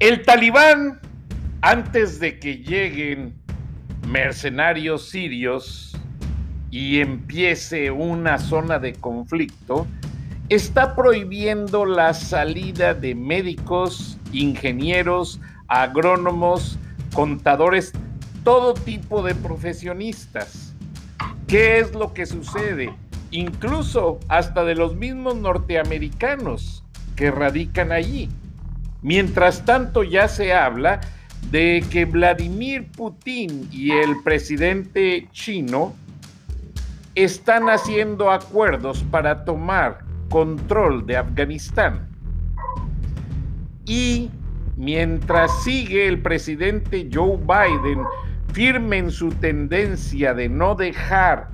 El talibán, antes de que lleguen mercenarios sirios y empiece una zona de conflicto, está prohibiendo la salida de médicos, ingenieros, agrónomos, contadores, todo tipo de profesionistas. ¿Qué es lo que sucede? Incluso hasta de los mismos norteamericanos que radican allí. Mientras tanto ya se habla de que Vladimir Putin y el presidente chino están haciendo acuerdos para tomar control de Afganistán. Y mientras sigue el presidente Joe Biden firme en su tendencia de no dejar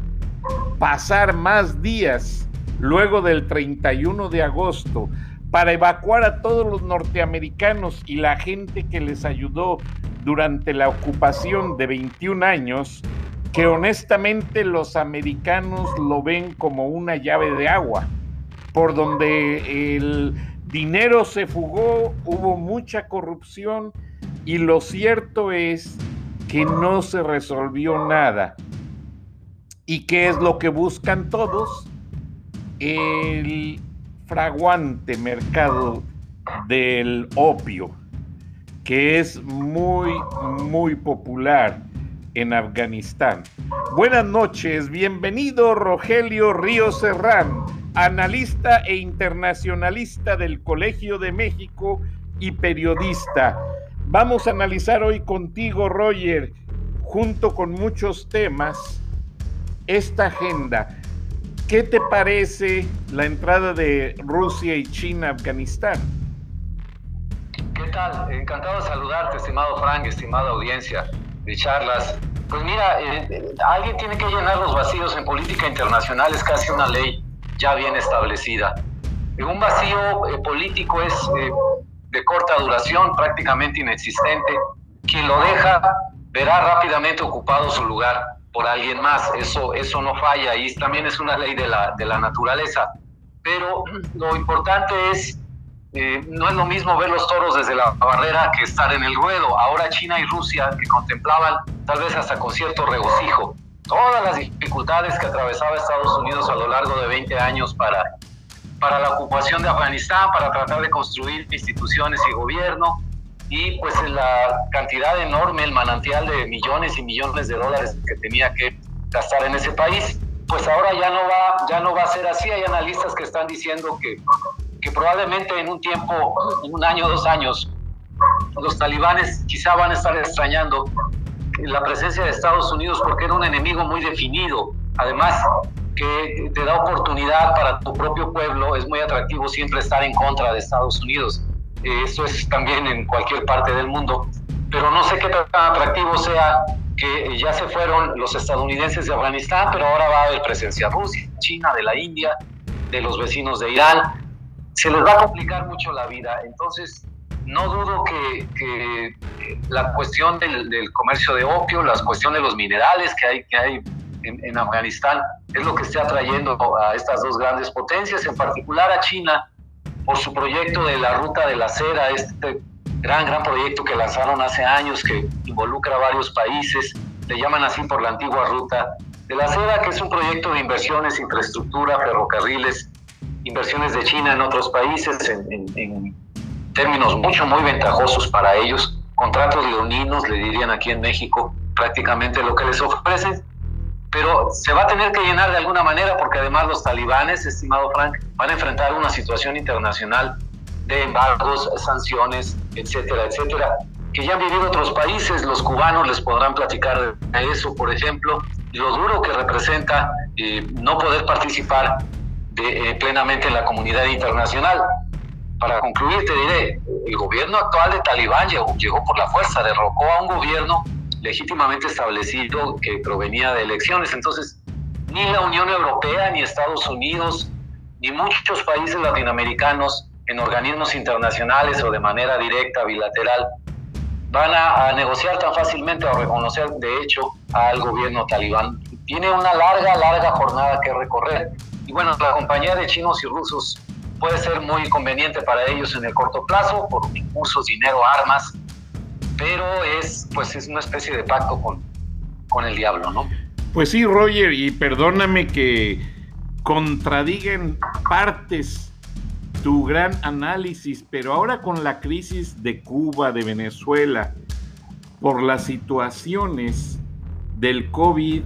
pasar más días luego del 31 de agosto para evacuar a todos los norteamericanos y la gente que les ayudó durante la ocupación de 21 años, que honestamente los americanos lo ven como una llave de agua, por donde el dinero se fugó, hubo mucha corrupción y lo cierto es que no se resolvió nada. ¿Y qué es lo que buscan todos? El fraguante mercado del opio, que es muy, muy popular en Afganistán. Buenas noches, bienvenido Rogelio Río Serrán, analista e internacionalista del Colegio de México y periodista. Vamos a analizar hoy contigo, Roger, junto con muchos temas, esta agenda. ¿Qué te parece la entrada de Rusia y China a Afganistán? ¿Qué tal? Encantado de saludarte, estimado Frank, estimada audiencia de charlas. Pues mira, eh, eh, alguien tiene que llenar los vacíos en política internacional, es casi una ley ya bien establecida. Un vacío eh, político es de corta duración, prácticamente inexistente. Quien lo deja verá rápidamente ocupado su lugar por alguien más. Eso, eso no falla y también es una ley de la, de la naturaleza. Pero lo importante es, eh, no es lo mismo ver los toros desde la barrera que estar en el ruedo. Ahora China y Rusia, que contemplaban tal vez hasta con cierto regocijo todas las dificultades que atravesaba Estados Unidos a lo largo de 20 años para, para la ocupación de Afganistán, para tratar de construir instituciones y gobierno, y pues la cantidad enorme, el manantial de millones y millones de dólares que tenía que gastar en ese país, pues ahora ya no va, ya no va a ser así. Hay analistas que están diciendo que, que probablemente en un tiempo, en un año, dos años, los talibanes quizá van a estar extrañando la presencia de Estados Unidos porque era un enemigo muy definido. Además, que te da oportunidad para tu propio pueblo, es muy atractivo siempre estar en contra de Estados Unidos. Eso es también en cualquier parte del mundo. Pero no sé qué tan atractivo sea que ya se fueron los estadounidenses de Afganistán, pero ahora va a haber presencia Rusia, China, de la India, de los vecinos de Irán. Se les va a complicar mucho la vida. Entonces, no dudo que, que la cuestión del, del, comercio de opio, la cuestión de los minerales que hay, que hay en, en Afganistán, es lo que está atrayendo a estas dos grandes potencias, en particular a China, por su proyecto de la Ruta de la Cera, este gran, gran proyecto que lanzaron hace años que involucra a varios países, le llaman así por la antigua Ruta de la Cera, que es un proyecto de inversiones, infraestructura, ferrocarriles, inversiones de China en otros países en, en términos mucho, muy ventajosos para ellos, contratos leoninos, le dirían aquí en México, prácticamente lo que les ofrecen, pero se va a tener que llenar de alguna manera porque además los talibanes, estimado Frank, van a enfrentar una situación internacional de embargos, sanciones, etcétera, etcétera, que ya han vivido otros países, los cubanos les podrán platicar de eso, por ejemplo, lo duro que representa eh, no poder participar de, eh, plenamente en la comunidad internacional. Para concluir, te diré, el gobierno actual de Talibán llegó, llegó por la fuerza, derrocó a un gobierno legítimamente establecido que provenía de elecciones. Entonces, ni la Unión Europea, ni Estados Unidos, ni muchos países latinoamericanos en organismos internacionales o de manera directa, bilateral, van a, negociar tan fácilmente o reconocer de hecho al gobierno talibán. Tiene una larga, larga jornada que recorrer. Y bueno, la compañía de chinos y rusos puede ser muy conveniente para ellos en el corto plazo por recursos, dinero, armas, pero es pues es una especie de pacto con, con el diablo, ¿no? Pues sí, Roger, y perdóname que contradigan partes tu gran análisis, pero ahora con la crisis de Cuba, de Venezuela, por las situaciones del COVID,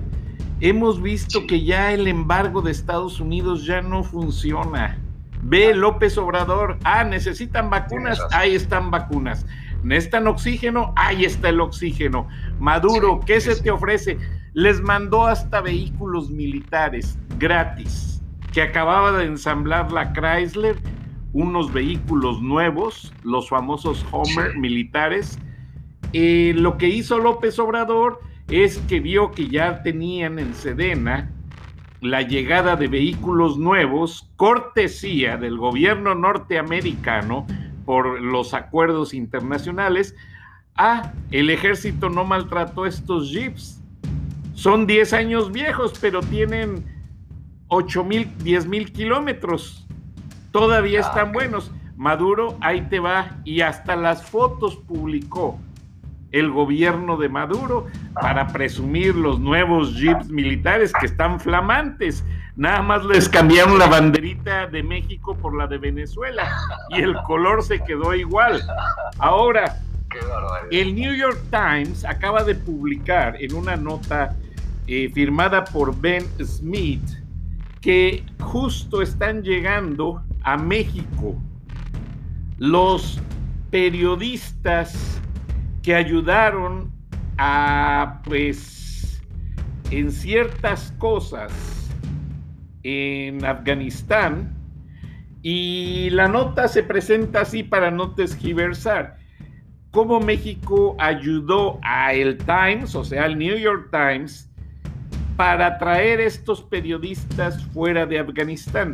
hemos visto que ya el embargo de Estados Unidos ya no funciona. Ve López Obrador, ah, necesitan vacunas, ahí están vacunas. Necesitan oxígeno, ahí está el oxígeno. Maduro, ¿qué se te ofrece? Les mandó hasta vehículos militares gratis que acababa de ensamblar la Chrysler unos vehículos nuevos, los famosos Homer militares. Eh, lo que hizo López Obrador es que vio que ya tenían en Sedena la llegada de vehículos nuevos, cortesía del gobierno norteamericano por los acuerdos internacionales. Ah, el ejército no maltrató estos jeeps. Son 10 años viejos, pero tienen 8 mil, 10 mil kilómetros todavía ah, están buenos. Maduro, ahí te va, y hasta las fotos publicó el gobierno de Maduro para presumir los nuevos jeeps militares que están flamantes. Nada más les cambiaron la banderita de México por la de Venezuela y el color se quedó igual. Ahora, el New York Times acaba de publicar en una nota eh, firmada por Ben Smith que justo están llegando a México los periodistas que ayudaron a, pues, en ciertas cosas en Afganistán, y la nota se presenta así para no desgiversar. Cómo México ayudó a el Times, o sea, al New York Times, para traer estos periodistas fuera de Afganistán.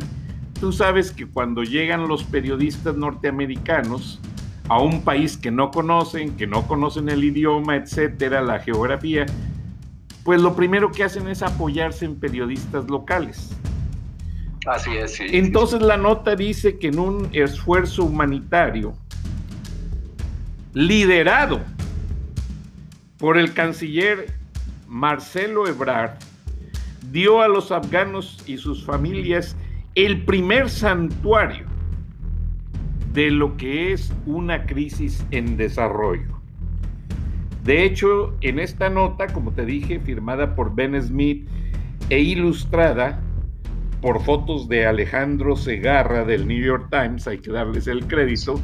Tú sabes que cuando llegan los periodistas norteamericanos a un país que no conocen, que no conocen el idioma, etcétera, la geografía, pues lo primero que hacen es apoyarse en periodistas locales. Así es, sí. Entonces la nota dice que en un esfuerzo humanitario liderado por el canciller Marcelo Ebrard, dio a los afganos y sus familias el primer santuario de lo que es una crisis en desarrollo. De hecho, en esta nota, como te dije, firmada por Ben Smith e ilustrada por fotos de Alejandro Segarra del New York Times, hay que darles el crédito,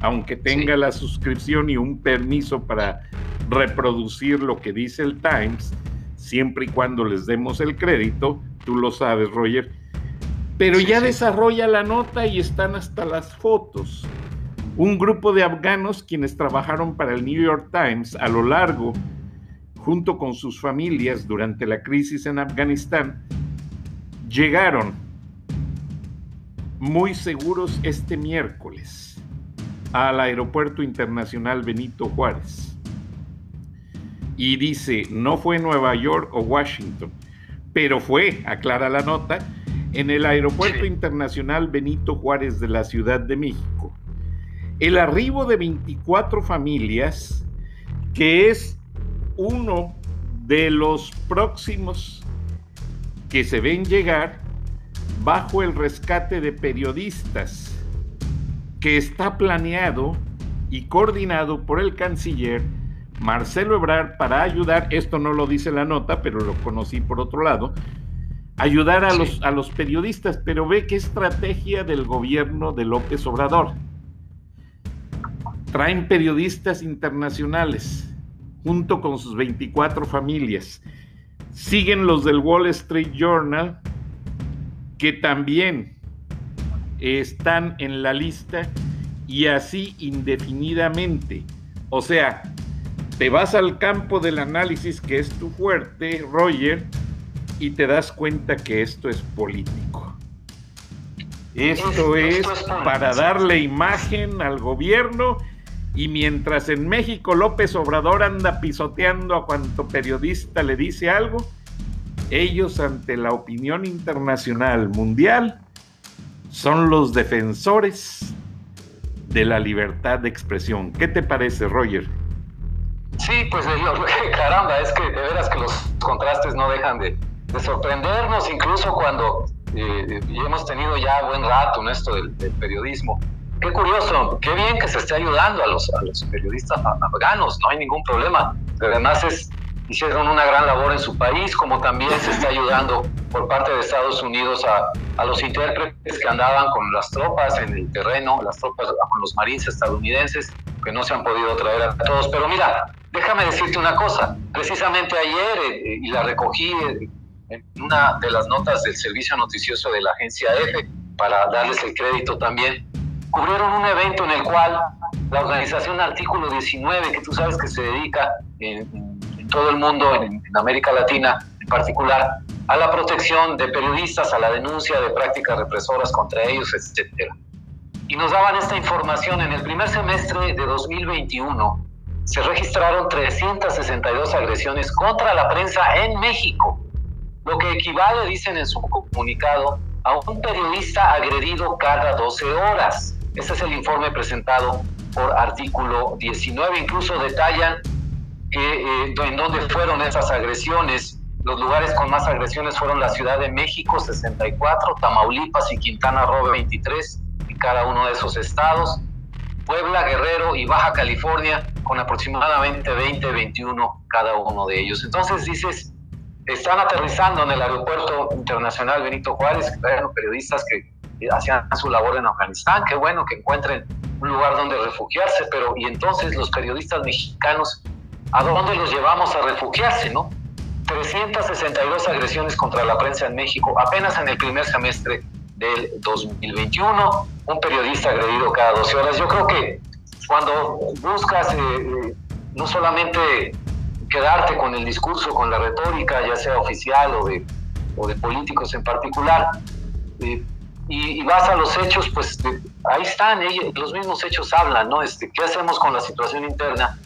aunque tenga la suscripción y un permiso para reproducir lo que dice el Times, siempre y cuando les demos el crédito, tú lo sabes, Roger, pero ya desarrolla la nota y están hasta las fotos. Un grupo de afganos quienes trabajaron para el New York Times a lo largo, junto con sus familias durante la crisis en Afganistán, llegaron muy seguros este miércoles al Aeropuerto Internacional Benito Juárez. Y dice, no fue Nueva York o Washington, pero fue, aclara la nota, en el Aeropuerto Internacional Benito Juárez de la Ciudad de México. El arribo de 24 familias, que es uno de los próximos que se ven llegar bajo el rescate de periodistas, que está planeado y coordinado por el canciller Marcelo Ebrard para ayudar, esto no lo dice la nota, pero lo conocí por otro lado, ayudar a, los, a los periodistas, pero ve qué estrategia del gobierno de López Obrador. Traen periodistas internacionales junto con sus 24 familias. Siguen los del Wall Street Journal, que también están en la lista y así indefinidamente. O sea, te vas al campo del análisis que es tu fuerte, Roger, y te das cuenta que esto es político. Esto es para darle imagen al gobierno y mientras en México López Obrador anda pisoteando a cuanto periodista le dice algo, ellos ante la opinión internacional mundial son los defensores de la libertad de expresión. ¿Qué te parece, Roger? Sí, pues caramba, es que de veras que los contrastes no dejan de, sorprendernos, incluso cuando eh, hemos tenido ya buen rato en esto del periodismo. Qué curioso, qué bien que se esté ayudando a los, a los periodistas afganos, no hay ningún problema. Además es, hicieron una gran labor en su país, como también se está ayudando por parte de Estados Unidos a, a los intérpretes que andaban con las tropas en el terreno, las tropas con los marines estadounidenses, que no se han podido traer a todos. Pero mira, déjame decirte una cosa, precisamente ayer, eh, y la recogí en una de las notas del servicio noticioso de la agencia EFE, para darles el crédito también, cubrieron un evento en el cual la organización Artículo 19, que tú sabes que se dedica en, todo el mundo, en, América Latina en particular, a la protección de periodistas, a la denuncia de prácticas represoras contra ellos, etc. Y nos daban esta información. En el primer semestre de 2021 se registraron 362 agresiones contra la prensa en México, lo que equivale, dicen en su comunicado, a un periodista agredido cada 12 horas. Este es el informe presentado por artículo 19. Incluso detallan que, eh, en dónde fueron esas agresiones. Los lugares con más agresiones fueron la Ciudad de México, 64, Tamaulipas y Quintana Roo, 23, en cada uno de esos estados. Puebla, Guerrero y Baja California, con aproximadamente 20, 21 cada uno de ellos. Entonces dices, están aterrizando en el aeropuerto internacional Benito Juárez, periodistas que hacían su labor en Afganistán, qué bueno que encuentren un lugar donde refugiarse, pero y entonces los periodistas mexicanos, ¿a dónde los llevamos a refugiarse, no? 362 agresiones contra la prensa en México apenas en el primer semestre del 2021, un periodista agredido cada 12 horas. Yo creo que cuando buscas eh, eh, no solamente quedarte con el discurso, con la retórica, ya sea oficial o de, o de políticos en particular, eh, y, vas a los hechos, pues ahí están, ellos, los mismos hechos hablan, ¿no? Este, ¿Qué hacemos con la situación interna?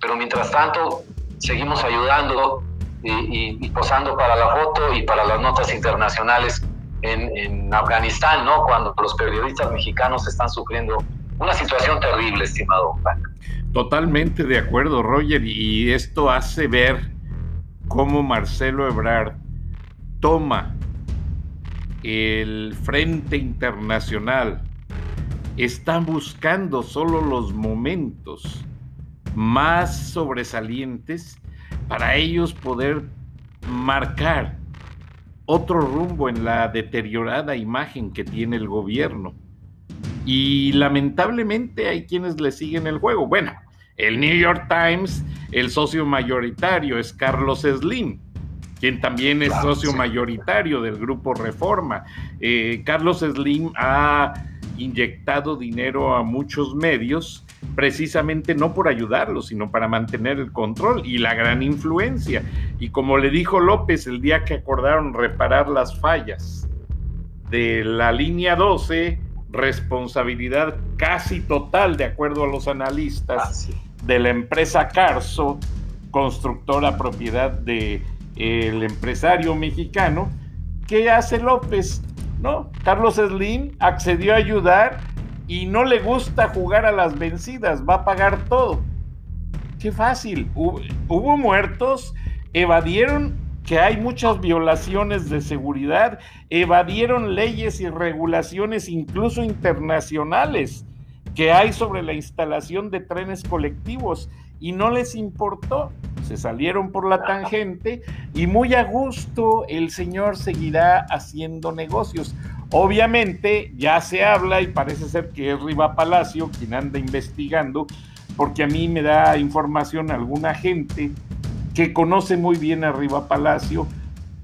Pero mientras tanto, seguimos ayudando y, posando para la foto y para las notas internacionales en, en, Afganistán, ¿no? Cuando los periodistas mexicanos están sufriendo una situación terrible, estimado Frank. Totalmente de acuerdo, Roger, y esto hace ver cómo Marcelo Ebrard toma el Frente Internacional está buscando solo los momentos más sobresalientes para ellos poder marcar otro rumbo en la deteriorada imagen que tiene el gobierno. Y lamentablemente hay quienes le siguen el juego. Bueno, el New York Times, el socio mayoritario es Carlos Slim quien también es socio mayoritario del grupo Reforma. Eh, Carlos Slim ha inyectado dinero a muchos medios precisamente no por ayudarlos, sino para mantener el control y la gran influencia. Y como le dijo López el día que acordaron reparar las fallas de la línea 12, responsabilidad casi total, de acuerdo a los analistas, de la empresa Carso, constructora propiedad de el empresario mexicano, ¿qué hace López? ¿No? Carlos Slim accedió a ayudar y no le gusta jugar a las vencidas, va a pagar todo. Qué fácil. Hubo, muertos, evadieron que hay muchas violaciones de seguridad, evadieron leyes y regulaciones incluso internacionales. Que hay sobre la instalación de trenes colectivos y no les importó. Se salieron por la tangente y muy a gusto el señor seguirá haciendo negocios. Obviamente ya se habla y parece ser que es Riva Palacio quien anda investigando, porque a mí me da información alguna gente que conoce muy bien a Riva Palacio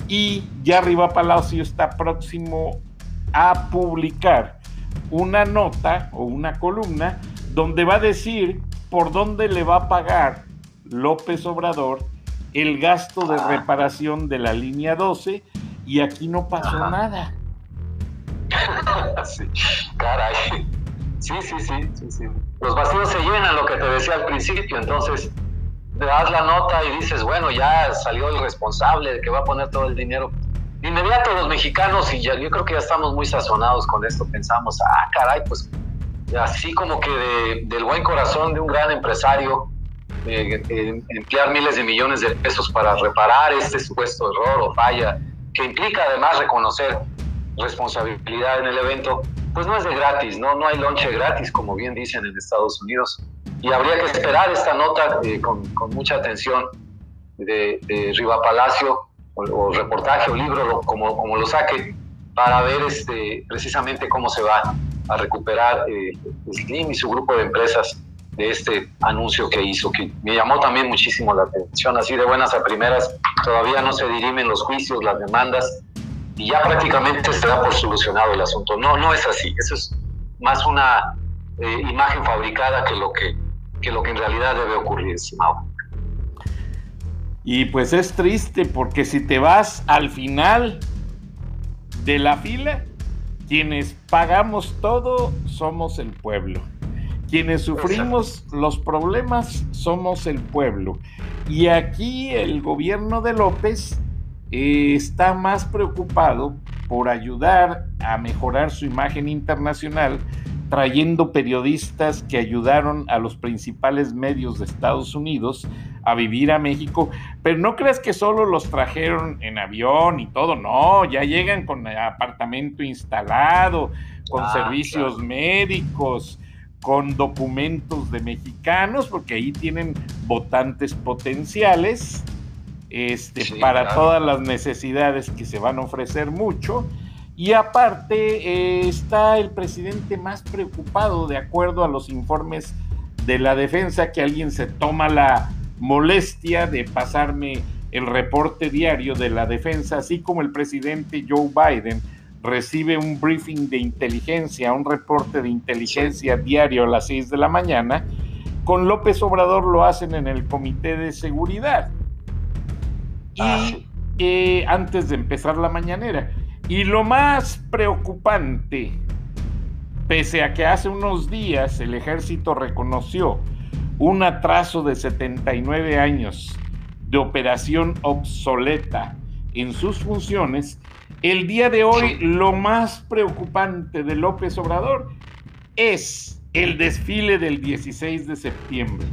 y ya Riva Palacio está próximo a publicar una nota o una columna donde va a decir por dónde le va a pagar López Obrador el gasto de ah. reparación de la línea 12 y aquí no pasó nada. sí, caray. Sí, sí, sí, sí, sí. Los vacíos se llenan, lo que te decía al principio, entonces te das la nota y dices, bueno, ya salió el responsable de que va a poner todo el dinero. De inmediato los mexicanos, y ya, yo creo que ya estamos muy sazonados con esto, pensamos, ah, caray, pues así como que del buen corazón de un gran empresario, emplear miles de millones de pesos para reparar este supuesto error o falla, que implica además reconocer responsabilidad en el evento, pues no es de gratis, ¿no? No hay lonche gratis, como bien dicen en Estados Unidos. Y habría que esperar esta nota eh, con, mucha atención de, de Riva Palacio, o, reportaje o libro, como, como lo saque, para ver este, precisamente cómo se va a recuperar eh, Slim y su grupo de empresas de este anuncio que hizo, que me llamó también muchísimo la atención, así de buenas a primeras, todavía no se dirimen los juicios, las demandas, y ya prácticamente se da por solucionado el asunto. No, no es así, eso es más una eh, imagen fabricada que lo que, que lo que en realidad debe ocurrir, estimado. Y pues es triste porque si te vas al final de la fila, quienes pagamos todo somos el pueblo. Quienes sufrimos los problemas somos el pueblo. Y aquí el gobierno de López eh, está más preocupado por ayudar a mejorar su imagen internacional, trayendo periodistas que ayudaron a los principales medios de Estados Unidos a vivir a México, pero no creas que solo los trajeron en avión y todo, no, ya llegan con apartamento instalado, con ah, servicios médicos, con documentos de mexicanos, porque ahí tienen votantes potenciales este, para todas las necesidades que se van a ofrecer mucho. Y aparte eh, está el presidente más preocupado, de acuerdo a los informes de la defensa, que alguien se toma la molestia de pasarme el reporte diario de la defensa, así como el presidente Joe Biden recibe un briefing de inteligencia, un reporte de inteligencia diario a las 6 de la mañana, con López Obrador lo hacen en el Comité de Seguridad. Y ah, eh, antes de empezar la mañanera. Y lo más preocupante, pese a que hace unos días el ejército reconoció un atraso de 79 años de operación obsoleta en sus funciones, el día de hoy lo más preocupante de López Obrador es el desfile del 16 de septiembre.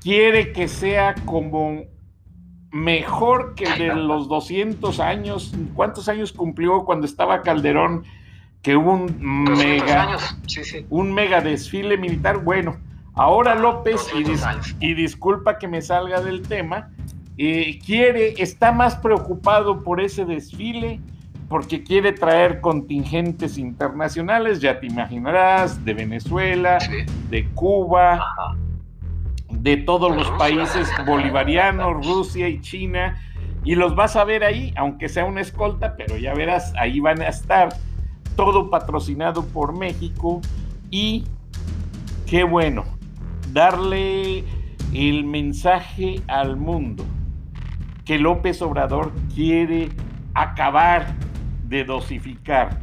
Quiere que sea como mejor que de los 200 años. ¿Cuántos años cumplió cuando estaba Calderón? Que hubo un mega, un mega desfile militar. Bueno, Ahora López, y, disculpa que me salga del tema, eh, quiere, está más preocupado por ese desfile porque quiere traer contingentes internacionales, ya te imaginarás, de Venezuela, de Cuba, de todos los países bolivarianos, Rusia y China, y los vas a ver ahí, aunque sea una escolta, pero ya verás, ahí van a estar, todo patrocinado por México, y qué bueno, darle el mensaje al mundo que López Obrador quiere acabar de dosificar,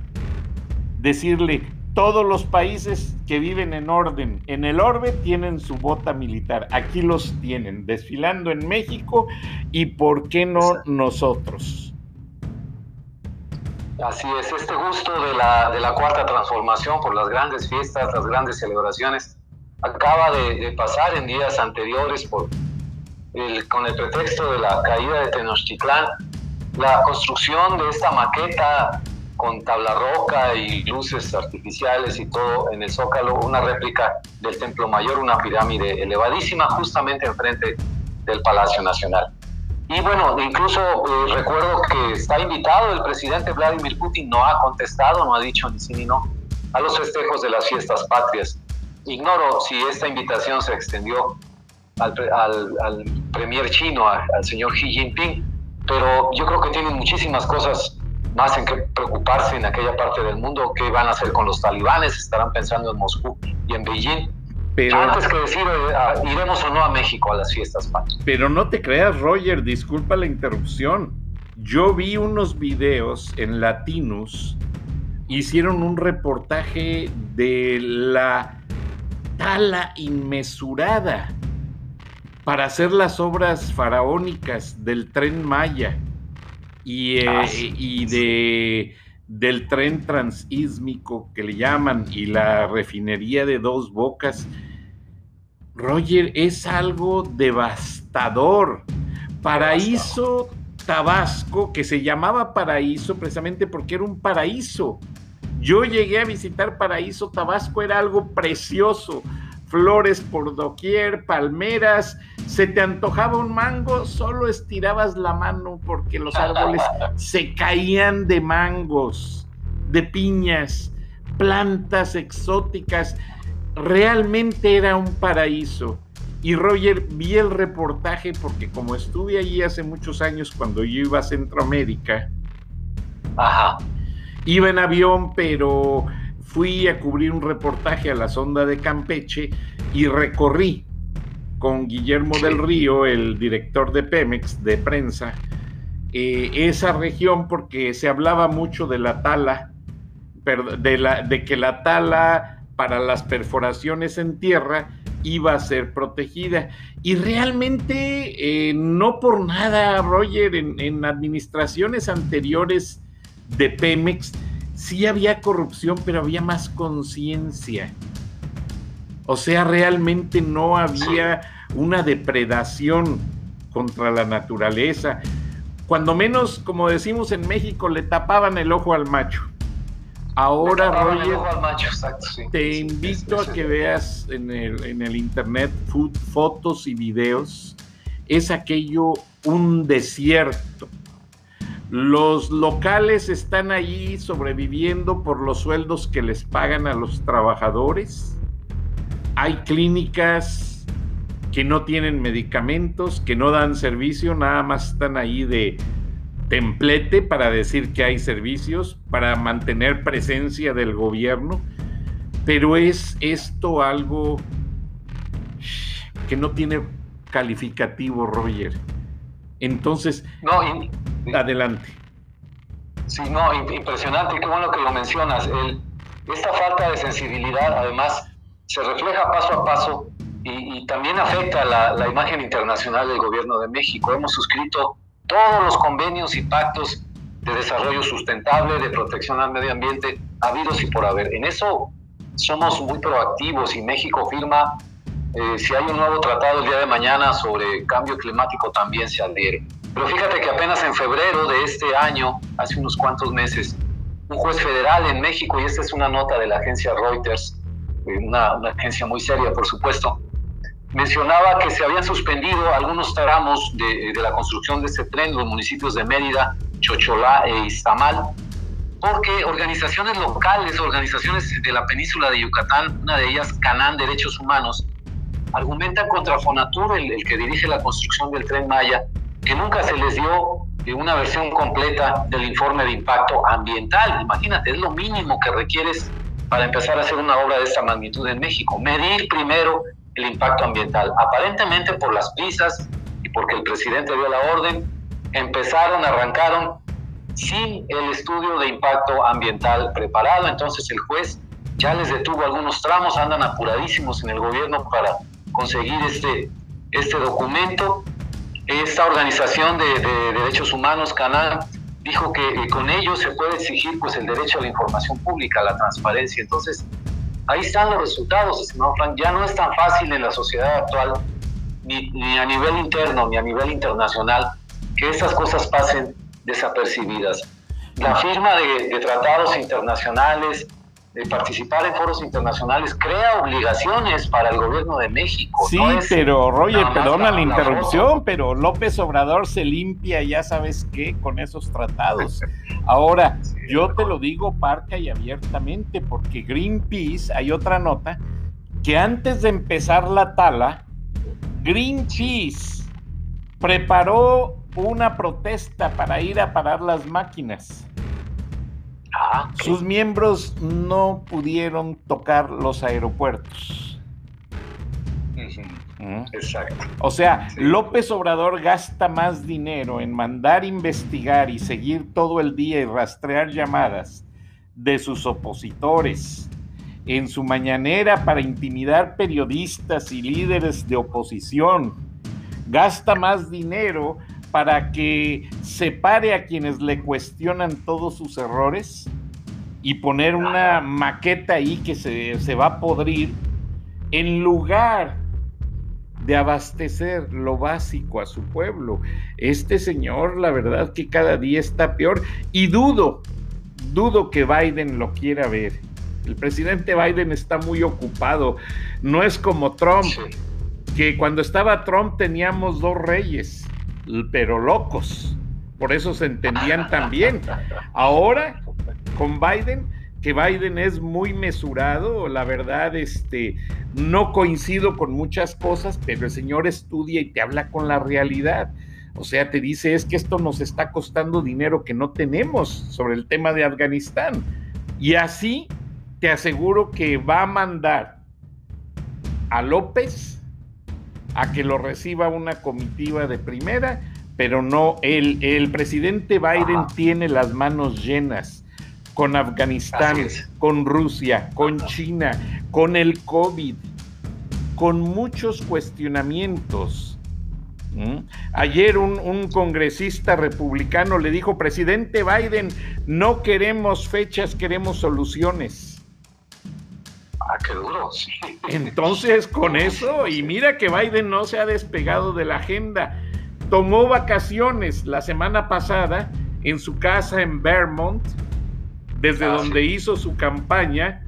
decirle, todos los países que viven en orden, en el orbe, tienen su bota militar. Aquí los tienen, desfilando en México y por qué no nosotros. Así es, este gusto de la, de la cuarta transformación por las grandes fiestas, las grandes celebraciones, acaba de, pasar en días anteriores por con el pretexto de la caída de Tenochtitlán, la construcción de esta maqueta con tabla roca y luces artificiales y todo en el Zócalo, una réplica del Templo Mayor, una pirámide elevadísima justamente enfrente del Palacio Nacional. Y bueno, incluso eh, recuerdo que está invitado el presidente Vladimir Putin, no ha contestado, no ha dicho ni sí ni no, a los festejos de las fiestas patrias. Ignoro si esta invitación se extendió al, al, premier chino, al señor Xi Jinping, pero yo creo que tienen muchísimas cosas más en que preocuparse en aquella parte del mundo, qué van a hacer con los talibanes, estarán pensando en Moscú y en Beijing. Pero, Antes que decir, eh, iremos o no a México a las fiestas Pero no te creas, Roger, disculpa la interrupción. Yo vi unos videos en Latinus, hicieron un reportaje de la tala inmesurada para hacer las obras faraónicas del tren Maya y, eh, ah, y de, del tren transísmico que le llaman y la refinería de dos bocas. Roger, es algo devastador. Paraíso Tabasco, que se llamaba Paraíso precisamente porque era un paraíso. Yo llegué a visitar Paraíso Tabasco, era algo precioso flores por doquier, palmeras. Se te antojaba un mango, solo estirabas la mano porque los árboles se caían de mangos, de piñas, plantas exóticas. Realmente era un paraíso. Y Roger, vi el reportaje porque como estuve allí hace muchos años cuando yo iba a Centroamérica, Ajá. iba en avión, pero fui a cubrir un reportaje a la sonda de Campeche y recorrí con Guillermo del Río, el director de Pemex de prensa, eh, esa región porque se hablaba mucho de la tala, de, la, de que la tala para las perforaciones en tierra iba a ser protegida. Y realmente, eh, no por nada, Roger, en, en administraciones anteriores de Pemex, sí había corrupción, pero había más conciencia. O sea, realmente no había una depredación contra la naturaleza. Cuando menos, como decimos en México, le tapaban el ojo al macho. Ahora, Roger, te invito a que veas en el, en el internet fotos y videos. Es aquello un desierto los locales están allí sobreviviendo por los sueldos que les pagan a los trabajadores. Hay clínicas que no tienen medicamentos, que no dan servicio, nada más están ahí de templete para decir que hay servicios, para mantener presencia del gobierno. Pero es esto algo que no tiene calificativo, Roger. Entonces, no, adelante. Sí, no, impresionante, qué bueno que lo mencionas. esta falta de sensibilidad, además, se refleja paso a paso y, también afecta la, la, imagen internacional del gobierno de México. Hemos suscrito todos los convenios y pactos de desarrollo sustentable, de protección al medio ambiente, habidos y por haber. En eso somos muy proactivos y México firma eh, si hay un nuevo tratado el día de mañana sobre cambio climático, también se adhiere. Pero fíjate que apenas en febrero de este año, hace unos cuantos meses, un juez federal en México, y esta es una nota de la agencia Reuters, una, una agencia muy seria, por supuesto, mencionaba que se habían suspendido algunos tramos de, de, la construcción de este tren en los municipios de Mérida, Chocholá e Iztamal, porque organizaciones locales, organizaciones de la península de Yucatán, una de ellas Canán Derechos Humanos, argumentan contra Fonatur, el, que dirige la construcción del tren Maya, que nunca se les dio eh, una versión completa del informe de impacto ambiental. Imagínate, es lo mínimo que requieres para empezar a hacer una obra de esta magnitud en México. Medir primero el impacto ambiental. Aparentemente por las prisas y porque el presidente dio la orden, empezaron, arrancaron sin el estudio de impacto ambiental preparado. Entonces el juez ya les detuvo algunos tramos, andan apuradísimos en el gobierno para conseguir este, este documento. Esta organización de, derechos humanos, Canal, dijo que eh, con ello se puede exigir pues, el derecho a la información pública, a la transparencia. Entonces, ahí están los resultados, estimado Frank. Ya no es tan fácil en la sociedad actual, ni, a nivel interno ni a nivel internacional, que estas cosas pasen desapercibidas. la firma de, tratados internacionales, de participar en foros internacionales, crea obligaciones para el gobierno de México. Sí, pero Roger, perdona la, interrupción, pero López Obrador se limpia, ya sabes qué, con esos tratados. Ahora, yo te lo digo parca y abiertamente, porque Greenpeace, hay otra nota, que antes de empezar la tala, Greenpeace preparó una protesta para ir a parar las máquinas. Ah, Sus miembros no pudieron tocar los aeropuertos. ¿Mm? Exacto. O sea, López Obrador gasta más dinero en mandar investigar y seguir todo el día y rastrear llamadas de sus opositores en su mañanera para intimidar periodistas y líderes de oposición. Gasta más dinero para que separe a quienes le cuestionan todos sus errores y poner una maqueta ahí que se, se va a podrir en lugar de abastecer lo básico a su pueblo. Este señor, la verdad que cada día está peor y dudo, dudo que Biden lo quiera ver. El presidente Biden está muy ocupado. No es como Trump, que cuando estaba Trump teníamos dos reyes pero locos. Por eso se entendían también. Ahora, con Biden, que Biden es muy mesurado, la verdad, este, no coincido con muchas cosas, pero el señor estudia y te habla con la realidad. O sea, te dice, es que esto nos está costando dinero que no tenemos sobre el tema de Afganistán. Y así te aseguro que va a mandar a López a que lo reciba una comitiva de primera, pero no, el, el presidente Biden tiene las manos llenas con Afganistán, con Rusia, con China, con el COVID, con muchos cuestionamientos. ¿Mm? Ayer un, un, congresista republicano le dijo, presidente Biden, no queremos fechas, queremos soluciones. Ah, qué duro, Entonces, con eso, y mira que Biden no se ha despegado de la agenda. Tomó vacaciones la semana pasada en su casa en Vermont, desde ah, donde hizo su campaña,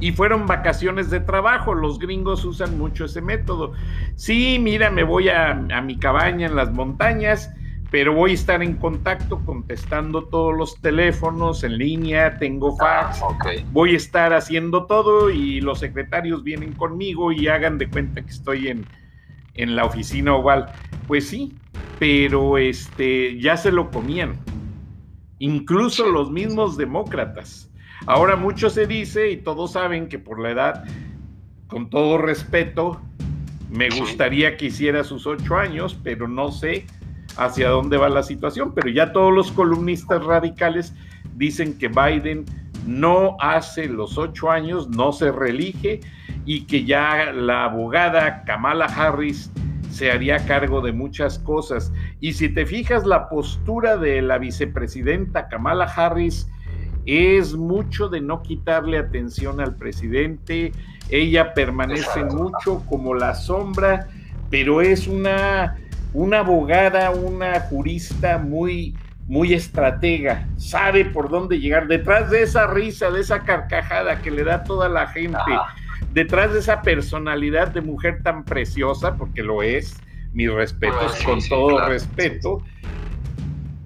y fueron vacaciones de trabajo. Los gringos usan mucho ese método. Sí, mira, me voy a, a mi cabaña en las montañas pero voy a estar en contacto contestando todos los teléfonos en línea, tengo ah, fax, voy a estar haciendo todo y los secretarios vienen conmigo y hagan de cuenta que estoy en, en la oficina oval. Pues sí, pero este ya se lo comían. Incluso los mismos demócratas. Ahora mucho se dice y todos saben que por la edad, con todo respeto, me gustaría que hiciera sus ocho años, pero no sé hacia dónde va la situación, pero ya todos los columnistas radicales dicen que Biden no hace los ocho años, no se reelige y que ya la abogada Kamala Harris se haría cargo de muchas cosas. Y si te fijas, la postura de la vicepresidenta Kamala Harris es mucho de no quitarle atención al presidente. Ella permanece mucho como la sombra, pero es una una abogada, una jurista muy, muy estratega, sabe por dónde llegar. Detrás de esa risa, de esa carcajada que le da toda la gente, detrás de esa personalidad de mujer tan preciosa, porque lo es, mis respetos, con todo respeto,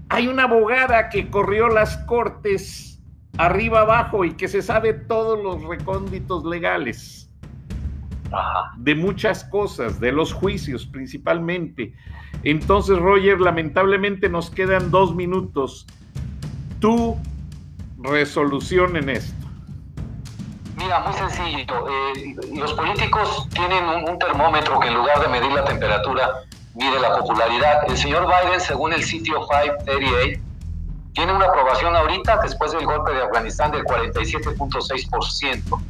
hay una abogada que corrió las cortes arriba abajo y que se sabe todos los recónditos legales. de muchas cosas, de los juicios principalmente. Entonces, Roger, lamentablemente nos quedan dos minutos. Tu resolución en esto. Mira, muy sencillo. Eh, los políticos tienen un, termómetro que en lugar de medir la temperatura, mide la popularidad. El señor Biden, según el sitio 538, tiene una aprobación ahorita, después del golpe de Afganistán, del 47.6%.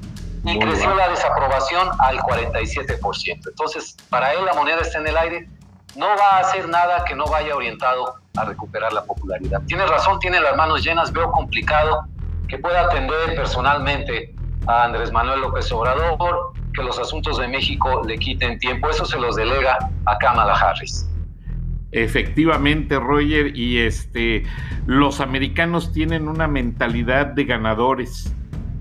Y creció la desaprobación al 47%. Entonces, para él la moneda está en el aire no va a hacer nada que no vaya orientado a recuperar la popularidad. Tiene razón, tiene las manos llenas, veo complicado que pueda atender personalmente a Andrés Manuel López Obrador, que los asuntos de México le quiten tiempo, eso se los delega a Kamala Harris. Efectivamente, Roger, y este, los americanos tienen una mentalidad de ganadores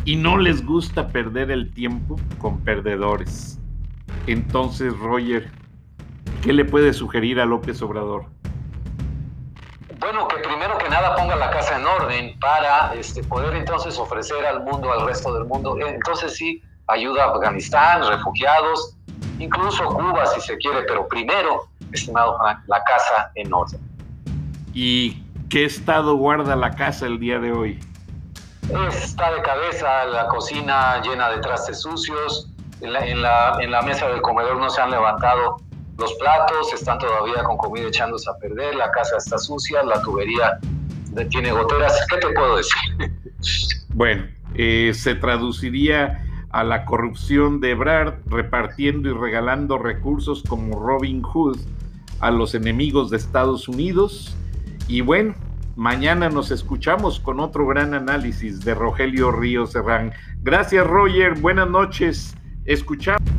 y no les gusta perder el tiempo con perdedores. Entonces, Roger, ¿qué le puede sugerir a López Obrador? Bueno, que primero que nada ponga la casa en orden para este, poder entonces ofrecer al mundo, al resto del mundo. Entonces sí, ayuda a Afganistán, refugiados, incluso Cuba si se quiere, pero primero, estimado Frank, la casa en orden. ¿Y qué estado guarda la casa el día de hoy? Está de cabeza, la cocina llena de trastes sucios, en la, en la, en la mesa del comedor no se han levantado los platos, están todavía con comida echándose a perder, la casa está sucia, la tubería tiene goteras. ¿Qué te puedo decir? Bueno, eh, se traduciría a la corrupción de Ebrard repartiendo y regalando recursos como Robin Hood a los enemigos de Estados Unidos. Y bueno, mañana nos escuchamos con otro gran análisis de Rogelio Ríos Serrán. Gracias Roger, buenas noches. Escuchamos.